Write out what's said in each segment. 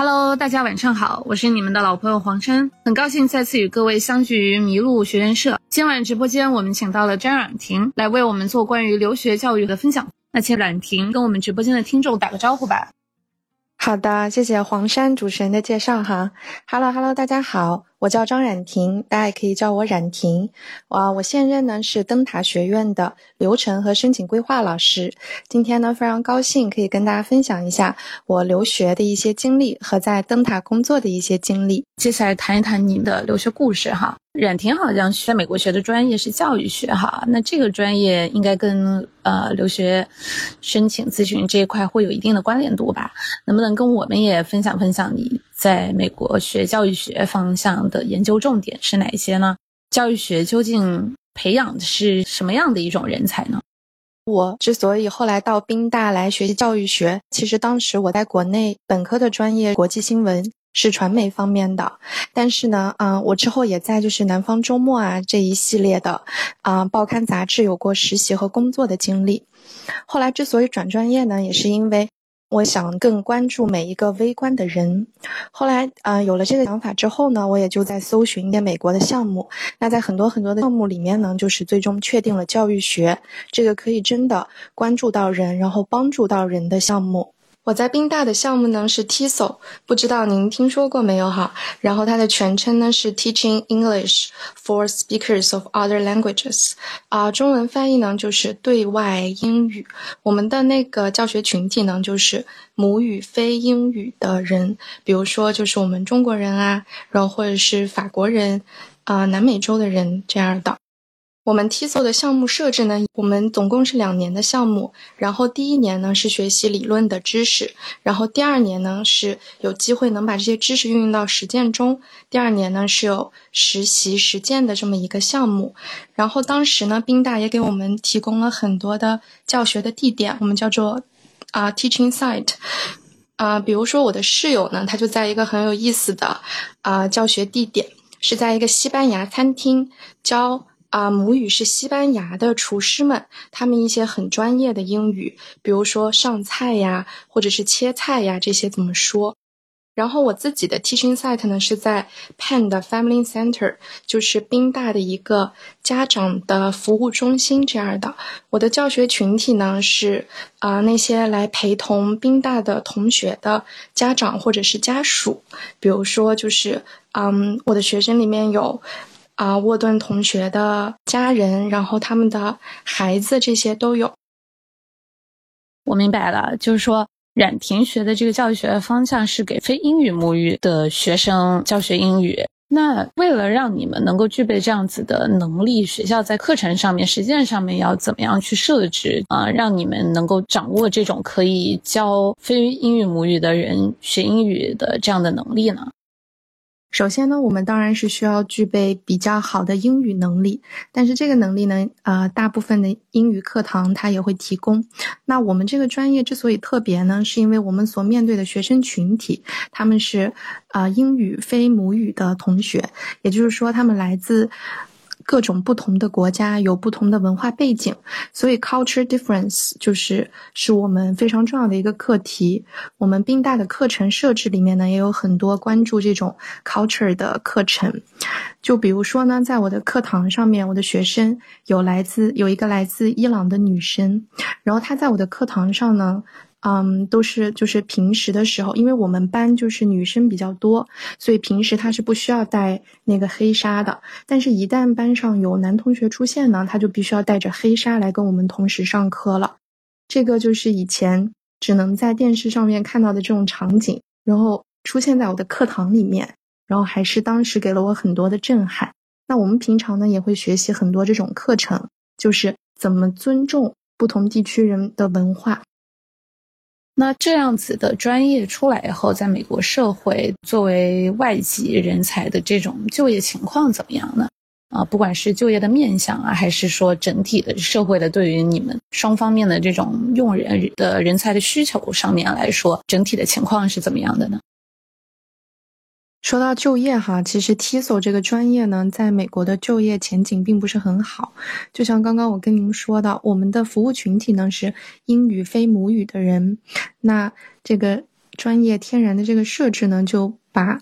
Hello，大家晚上好，我是你们的老朋友黄琛，很高兴再次与各位相聚于麋鹿学院社。今晚直播间我们请到了詹冉婷来为我们做关于留学教育的分享。那请冉婷跟我们直播间的听众打个招呼吧。好的，谢谢黄山主持人的介绍哈。Hello Hello，大家好。我叫张冉婷，大家也可以叫我冉婷。啊，我现任呢是灯塔学院的流程和申请规划老师。今天呢非常高兴可以跟大家分享一下我留学的一些经历和在灯塔工作的一些经历。接下来谈一谈您的留学故事哈。冉婷好像在美国学的专业是教育学哈，那这个专业应该跟呃留学申请咨询这一块会有一定的关联度吧？能不能跟我们也分享分享你？在美国学教育学方向的研究重点是哪一些呢？教育学究竟培养的是什么样的一种人才呢？我之所以后来到宾大来学习教育学，其实当时我在国内本科的专业国际新闻是传媒方面的，但是呢，啊，我之后也在就是南方周末啊这一系列的啊报刊杂志有过实习和工作的经历。后来之所以转专业呢，也是因为。我想更关注每一个微观的人。后来，啊，有了这个想法之后呢，我也就在搜寻一些美国的项目。那在很多很多的项目里面呢，就是最终确定了教育学这个可以真的关注到人，然后帮助到人的项目。我在宾大的项目呢是 TESOL，不知道您听说过没有哈？然后它的全称呢是 Teaching English for Speakers of Other Languages，啊，中文翻译呢就是对外英语。我们的那个教学群体呢就是母语非英语的人，比如说就是我们中国人啊，然后或者是法国人，啊，南美洲的人这样的。我们 TESOL 的项目设置呢，我们总共是两年的项目。然后第一年呢是学习理论的知识，然后第二年呢是有机会能把这些知识运用到实践中。第二年呢是有实习实践的这么一个项目。然后当时呢，宾大也给我们提供了很多的教学的地点，我们叫做啊 teaching site。啊，比如说我的室友呢，他就在一个很有意思的啊教学地点，是在一个西班牙餐厅教。啊，母语是西班牙的厨师们，他们一些很专业的英语，比如说上菜呀，或者是切菜呀，这些怎么说？然后我自己的 teaching site 呢是在 Penn 的 Family Center，就是宾大的一个家长的服务中心这样的。我的教学群体呢是啊那些来陪同宾大的同学的家长或者是家属，比如说就是嗯我的学生里面有。啊，沃顿同学的家人，然后他们的孩子，这些都有。我明白了，就是说，冉婷学的这个教学方向是给非英语母语的学生教学英语。那为了让你们能够具备这样子的能力，学校在课程上面、实践上面要怎么样去设置啊，让你们能够掌握这种可以教非英语母语的人学英语的这样的能力呢？首先呢，我们当然是需要具备比较好的英语能力，但是这个能力呢，呃，大部分的英语课堂它也会提供。那我们这个专业之所以特别呢，是因为我们所面对的学生群体，他们是啊英语非母语的同学，也就是说，他们来自。各种不同的国家有不同的文化背景，所以 culture difference 就是是我们非常重要的一个课题。我们宾大的课程设置里面呢，也有很多关注这种 culture 的课程。就比如说呢，在我的课堂上面，我的学生有来自有一个来自伊朗的女生，然后她在我的课堂上呢。嗯，都是就是平时的时候，因为我们班就是女生比较多，所以平时他是不需要带那个黑纱的。但是，一旦班上有男同学出现呢，他就必须要带着黑纱来跟我们同时上课了。这个就是以前只能在电视上面看到的这种场景，然后出现在我的课堂里面，然后还是当时给了我很多的震撼。那我们平常呢也会学习很多这种课程，就是怎么尊重不同地区人的文化。那这样子的专业出来以后，在美国社会作为外籍人才的这种就业情况怎么样呢？啊，不管是就业的面向啊，还是说整体的社会的对于你们双方面的这种用人的人才的需求上面来说，整体的情况是怎么样的呢？说到就业哈，其实 TESOL 这个专业呢，在美国的就业前景并不是很好。就像刚刚我跟您说的，我们的服务群体呢是英语非母语的人，那这个专业天然的这个设置呢，就把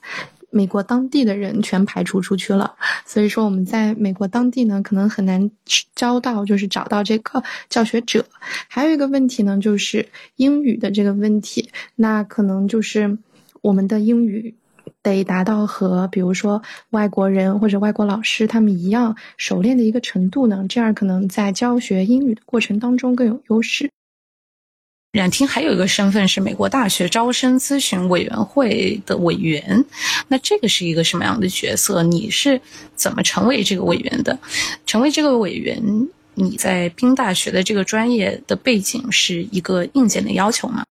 美国当地的人全排除出去了。所以说我们在美国当地呢，可能很难招到，就是找到这个教学者。还有一个问题呢，就是英语的这个问题，那可能就是我们的英语。得达到和比如说外国人或者外国老师他们一样熟练的一个程度呢，这样可能在教学英语的过程当中更有优势。冉婷还有一个身份是美国大学招生咨询委员会的委员，那这个是一个什么样的角色？你是怎么成为这个委员的？成为这个委员，你在宾大学的这个专业的背景是一个硬件的要求吗？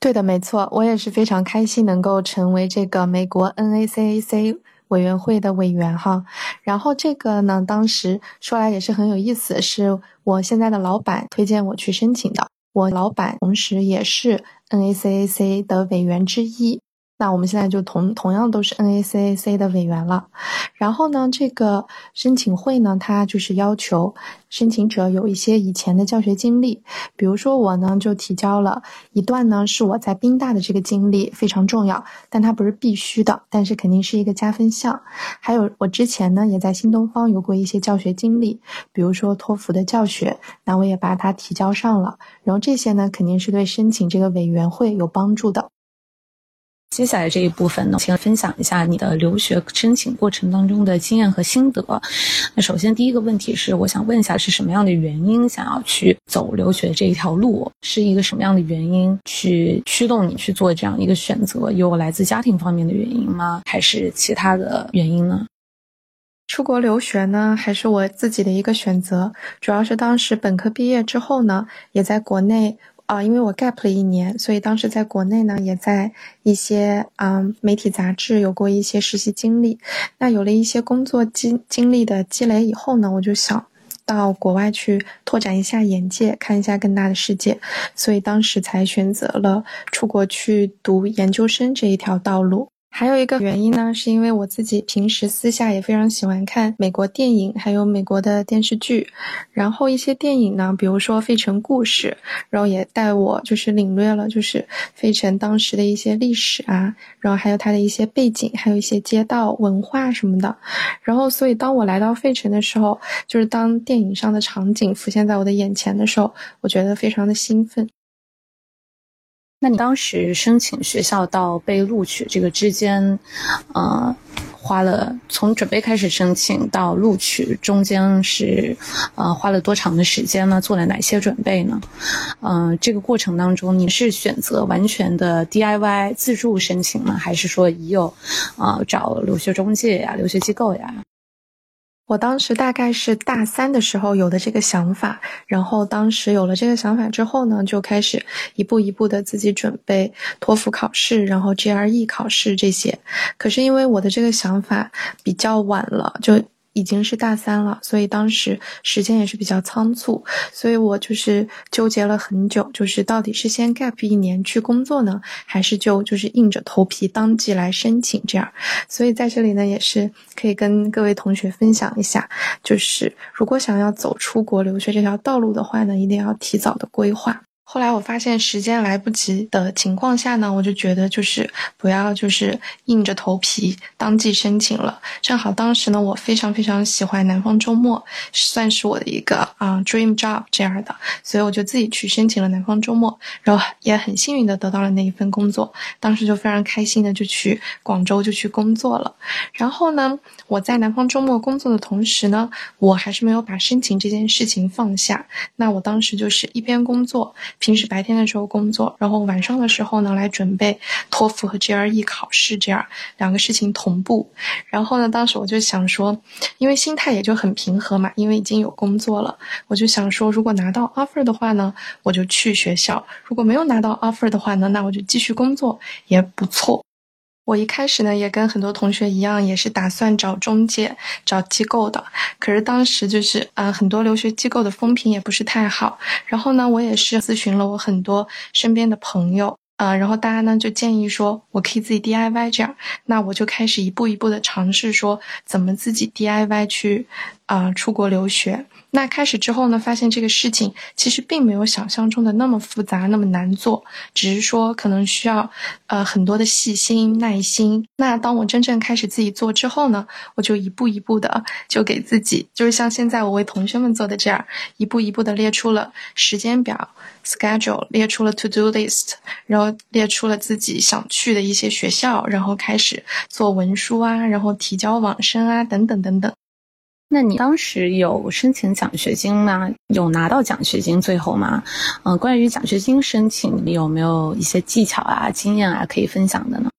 对的，没错，我也是非常开心能够成为这个美国 NACAC 委员会的委员哈。然后这个呢，当时说来也是很有意思，是我现在的老板推荐我去申请的。我老板同时也是 NACAC 的委员之一。那我们现在就同同样都是 NACAC 的委员了，然后呢，这个申请会呢，它就是要求申请者有一些以前的教学经历，比如说我呢就提交了一段呢是我在宾大的这个经历非常重要，但它不是必须的，但是肯定是一个加分项。还有我之前呢也在新东方有过一些教学经历，比如说托福的教学，那我也把它提交上了，然后这些呢肯定是对申请这个委员会有帮助的。接下来这一部分呢，请分享一下你的留学申请过程当中的经验和心得。那首先第一个问题是，我想问一下，是什么样的原因想要去走留学这一条路？是一个什么样的原因去驱动你去做这样一个选择？有来自家庭方面的原因吗？还是其他的原因呢？出国留学呢，还是我自己的一个选择？主要是当时本科毕业之后呢，也在国内。啊，因为我 gap 了一年，所以当时在国内呢，也在一些嗯媒体杂志有过一些实习经历。那有了一些工作经经历的积累以后呢，我就想到国外去拓展一下眼界，看一下更大的世界，所以当时才选择了出国去读研究生这一条道路。还有一个原因呢，是因为我自己平时私下也非常喜欢看美国电影，还有美国的电视剧。然后一些电影呢，比如说《费城故事》，然后也带我就是领略了就是费城当时的一些历史啊，然后还有它的一些背景，还有一些街道文化什么的。然后所以当我来到费城的时候，就是当电影上的场景浮现在我的眼前的时候，我觉得非常的兴奋。那你当时申请学校到被录取这个之间，呃，花了从准备开始申请到录取中间是，呃，花了多长的时间呢？做了哪些准备呢？嗯，这个过程当中你是选择完全的 DIY 自助申请吗？还是说已有，啊，找留学中介呀、留学机构呀？我当时大概是大三的时候有的这个想法，然后当时有了这个想法之后呢，就开始一步一步的自己准备托福考试，然后 GRE 考试这些。可是因为我的这个想法比较晚了，就。已经是大三了，所以当时时间也是比较仓促，所以我就是纠结了很久，就是到底是先 gap 一年去工作呢，还是就就是硬着头皮当即来申请这样。所以在这里呢，也是可以跟各位同学分享一下，就是如果想要走出国留学这条道路的话呢，一定要提早的规划。后来我发现时间来不及的情况下呢，我就觉得就是不要就是硬着头皮当即申请了。正好当时呢，我非常非常喜欢南方周末，算是我的一个啊 dream job 这样的，所以我就自己去申请了南方周末，然后也很幸运的得到了那一份工作。当时就非常开心的就去广州就去工作了。然后呢，我在南方周末工作的同时呢，我还是没有把申请这件事情放下。那我当时就是一边工作。平时白天的时候工作，然后晚上的时候呢来准备托福和 GRE 考试，这样两个事情同步。然后呢，当时我就想说，因为心态也就很平和嘛，因为已经有工作了，我就想说，如果拿到 offer 的话呢，我就去学校；如果没有拿到 offer 的话呢，那我就继续工作也不错。我一开始呢，也跟很多同学一样，也是打算找中介、找机构的。可是当时就是，啊，很多留学机构的风评也不是太好。然后呢，我也是咨询了我很多身边的朋友，啊，然后大家呢就建议说，我可以自己 DIY 这样。那我就开始一步一步的尝试，说怎么自己 DIY 去啊出国留学。那开始之后呢，发现这个事情其实并没有想象中的那么复杂，那么难做，只是说可能需要呃很多的细心耐心。那当我真正开始自己做之后呢，我就一步一步的就给自己，就是像现在我为同学们做的这样，一步一步的列出了时间表 schedule，列出了 to do list，然后列出了自己想去的一些学校，然后开始做文书啊，然后提交网申啊，等等等等。那你当时有申请奖学金吗？有拿到奖学金最后吗？嗯，关于奖学金申请，你有没有一些技巧啊、经验啊可以分享的呢？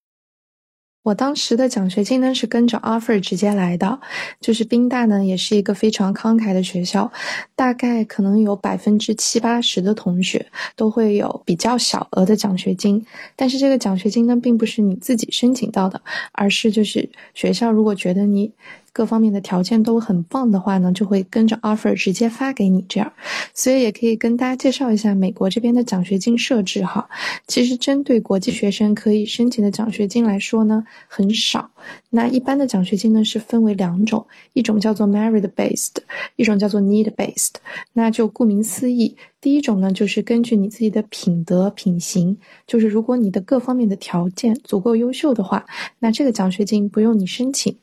我当时的奖学金呢是跟着 offer 直接来的，就是宾大呢也是一个非常慷慨的学校，大概可能有百分之七八十的同学都会有比较小额的奖学金，但是这个奖学金呢并不是你自己申请到的，而是就是学校如果觉得你。各方面的条件都很棒的话呢，就会跟着 offer 直接发给你这样，所以也可以跟大家介绍一下美国这边的奖学金设置哈。其实针对国际学生可以申请的奖学金来说呢，很少。那一般的奖学金呢是分为两种，一种叫做 merit based，一种叫做 need based。那就顾名思义，第一种呢就是根据你自己的品德品行，就是如果你的各方面的条件足够优秀的话，那这个奖学金不用你申请。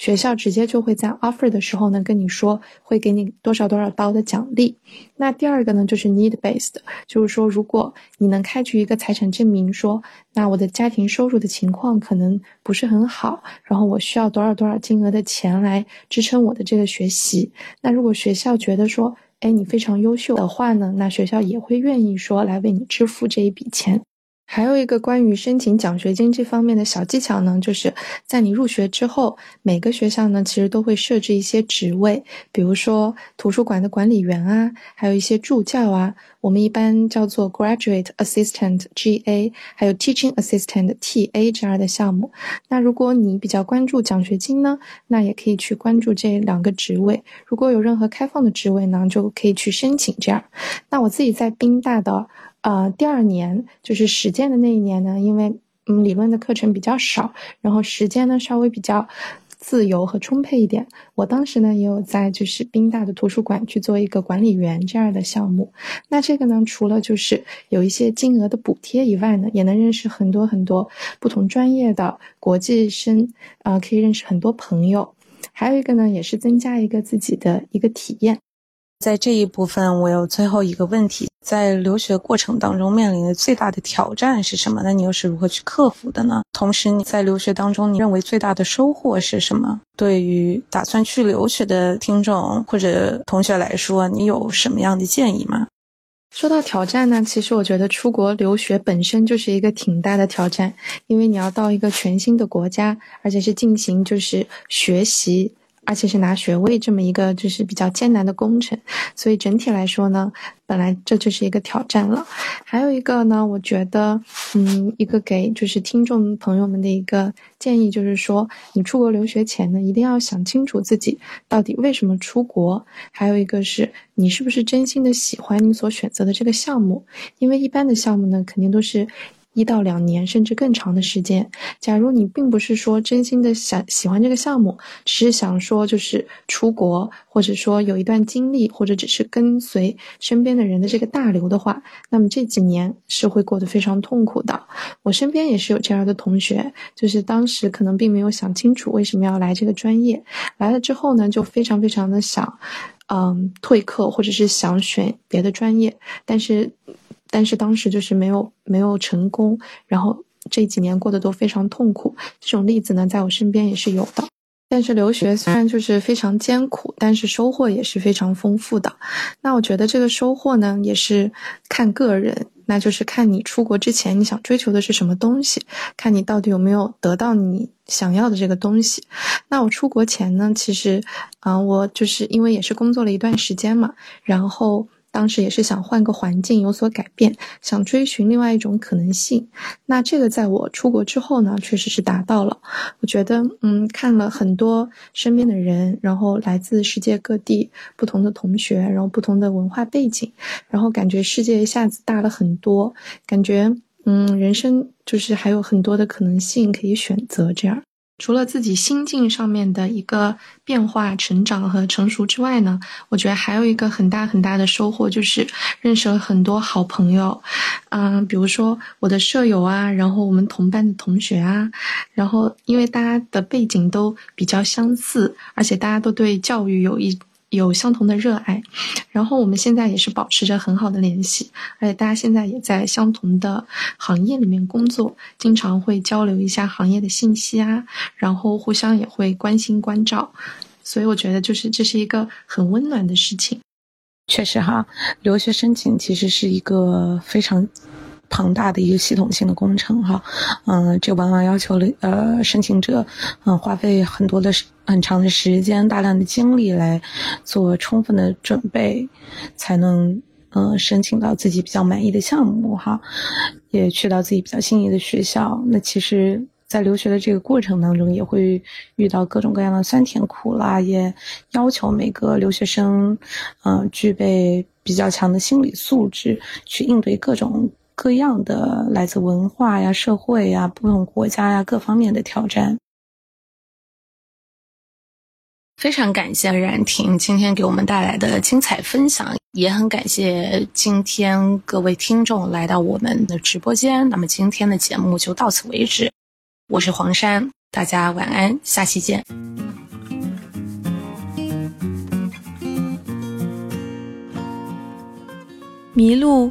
学校直接就会在 offer 的时候呢跟你说会给你多少多少刀的奖励。那第二个呢就是 need based，就是说如果你能开具一个财产证明，说那我的家庭收入的情况可能不是很好，然后我需要多少多少金额的钱来支撑我的这个学习。那如果学校觉得说，哎你非常优秀的话呢，那学校也会愿意说来为你支付这一笔钱。还有一个关于申请奖学金这方面的小技巧呢，就是在你入学之后，每个学校呢其实都会设置一些职位，比如说图书馆的管理员啊，还有一些助教啊，我们一般叫做 Graduate Assistant (GA)，还有 Teaching Assistant (TA) 这样的项目。那如果你比较关注奖学金呢，那也可以去关注这两个职位。如果有任何开放的职位呢，就可以去申请这样。那我自己在宾大的。呃，第二年就是实践的那一年呢，因为嗯理论的课程比较少，然后时间呢稍微比较自由和充沛一点。我当时呢也有在就是宾大的图书馆去做一个管理员这样的项目。那这个呢，除了就是有一些金额的补贴以外呢，也能认识很多很多不同专业的国际生，啊，可以认识很多朋友。还有一个呢，也是增加一个自己的一个体验。在这一部分，我有最后一个问题：在留学过程当中面临的最大的挑战是什么？那你又是如何去克服的呢？同时，你在留学当中，你认为最大的收获是什么？对于打算去留学的听众或者同学来说，你有什么样的建议吗？说到挑战呢，其实我觉得出国留学本身就是一个挺大的挑战，因为你要到一个全新的国家，而且是进行就是学习。而且是拿学位这么一个就是比较艰难的工程，所以整体来说呢，本来这就是一个挑战了。还有一个呢，我觉得，嗯，一个给就是听众朋友们的一个建议就是说，你出国留学前呢，一定要想清楚自己到底为什么出国。还有一个是你是不是真心的喜欢你所选择的这个项目，因为一般的项目呢，肯定都是。一到两年，甚至更长的时间。假如你并不是说真心的想喜欢这个项目，只是想说就是出国，或者说有一段经历，或者只是跟随身边的人的这个大流的话，那么这几年是会过得非常痛苦的。我身边也是有这样的同学，就是当时可能并没有想清楚为什么要来这个专业，来了之后呢，就非常非常的想，嗯，退课或者是想选别的专业，但是。但是当时就是没有没有成功，然后这几年过得都非常痛苦。这种例子呢，在我身边也是有的。但是留学虽然就是非常艰苦，但是收获也是非常丰富的。那我觉得这个收获呢，也是看个人，那就是看你出国之前你想追求的是什么东西，看你到底有没有得到你想要的这个东西。那我出国前呢，其实，啊，我就是因为也是工作了一段时间嘛，然后。当时也是想换个环境，有所改变，想追寻另外一种可能性。那这个在我出国之后呢，确实是达到了。我觉得，嗯，看了很多身边的人，然后来自世界各地不同的同学，然后不同的文化背景，然后感觉世界一下子大了很多，感觉，嗯，人生就是还有很多的可能性可以选择。这样，除了自己心境上面的一个变化、成长和成熟之外呢，我觉得还有一个很大很大的收获，就是认识了很多好朋友，嗯，比如说我的舍友啊，然后我们同班的同学啊，然后因为大家的背景都比较相似，而且大家都对教育有一。有相同的热爱，然后我们现在也是保持着很好的联系，而且大家现在也在相同的行业里面工作，经常会交流一下行业的信息啊，然后互相也会关心关照，所以我觉得就是这是一个很温暖的事情。确实哈，留学申请其实是一个非常。庞大的一个系统性的工程，哈，嗯，这往往要求了呃申请者，嗯，花费很多的很长的时间、大量的精力来做充分的准备，才能嗯申请到自己比较满意的项目，哈，也去到自己比较心仪的学校。那其实，在留学的这个过程当中，也会遇到各种各样的酸甜苦辣，也要求每个留学生，嗯，具备比较强的心理素质，去应对各种。各样的来自文化呀、社会呀、不同国家呀各方面的挑战，非常感谢冉婷今天给我们带来的精彩分享，也很感谢今天各位听众来到我们的直播间。那么今天的节目就到此为止，我是黄山，大家晚安，下期见。迷路。